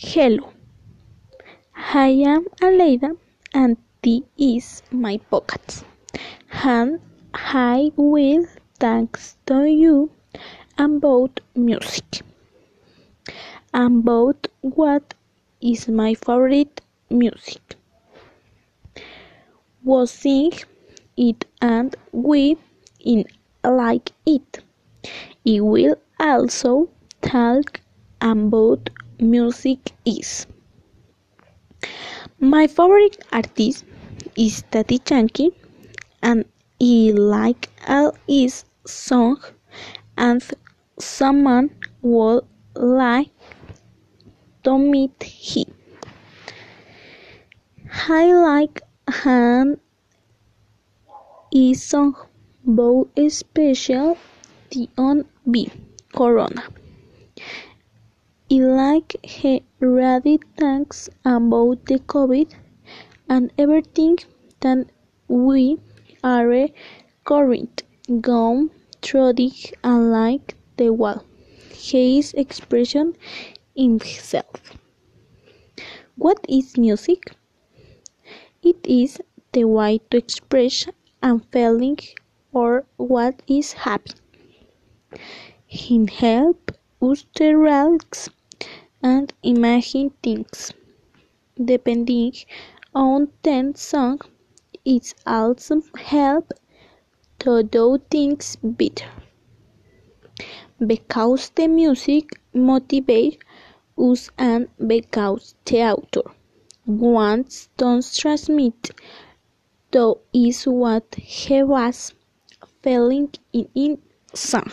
Hello, I am Aleida and this is my podcast. And I will thanks to you about music. About what is my favorite music. We sing it and we in like it. I will also talk about music is. My favorite artist is Daddy Yankee and I like all his songs and someone would like to meet him. I like and his song both special the on B Corona. I like he ready talks about the COVID and everything that we are current going through and like the wall. His expression himself. What is music? It is the way to express a feeling or what is happening. It helps us to relax and imagine things. Depending on the song, it also helps to do things better. Because the music motivates us and because the author wants to transmit to is what he was feeling in his song.